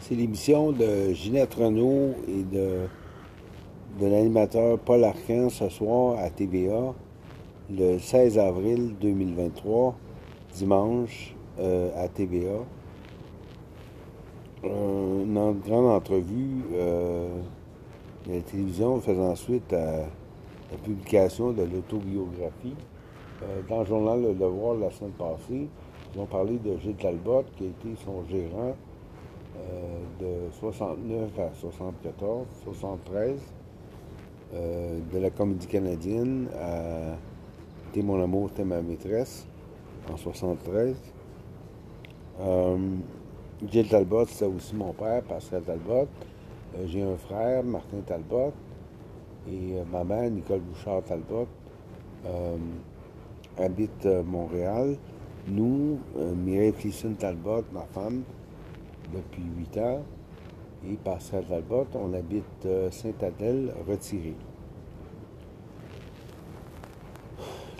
C'est l'émission de Ginette Renault et de, de l'animateur Paul Arcan ce soir à TVA, le 16 avril 2023, dimanche euh, à TVA. une grande entrevue euh, de la télévision faisant suite à la publication de l'autobiographie. Euh, dans le journal Le Devoir la semaine passée, ils ont parlé de Gilles Talbot, qui a été son gérant euh, de 69 à 74, 73, euh, de la comédie canadienne à T'es mon amour, t'es ma maîtresse en 73. Euh, Gilles Talbot, c'est aussi mon père, Pascal Talbot. J'ai un frère, Martin Talbot, et ma mère, Nicole Bouchard Talbot, habite Montréal. Nous, Mireille Clisson Talbot, ma femme, depuis 8 ans. Et Pascal Talbot, on habite euh, Saint-Adèle, retiré.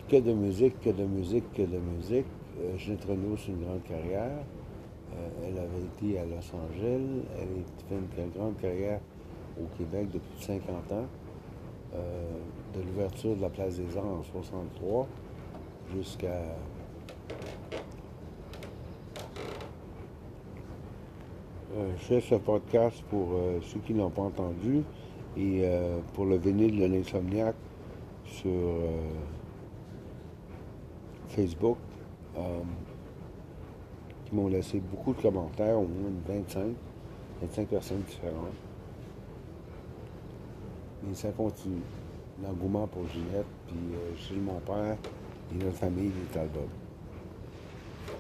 Que de musique, que de musique, que de musique. Euh, Ginette Renault, c'est une grande carrière. Euh, elle avait été à Los Angeles. Elle a fait une grande carrière au Québec depuis 50 ans. de l'ouverture de la Place des Arts en 63 jusqu'à je fais ce podcast pour euh, ceux qui ne l'ont pas entendu et euh, pour le vinyle de l'insomniaque sur Facebook, qui m'ont laissé beaucoup de commentaires, au moins 25, 25 personnes différentes. Mais ça continue. L'engouement pour Ginette, puis chez mon père et notre famille des Talbot.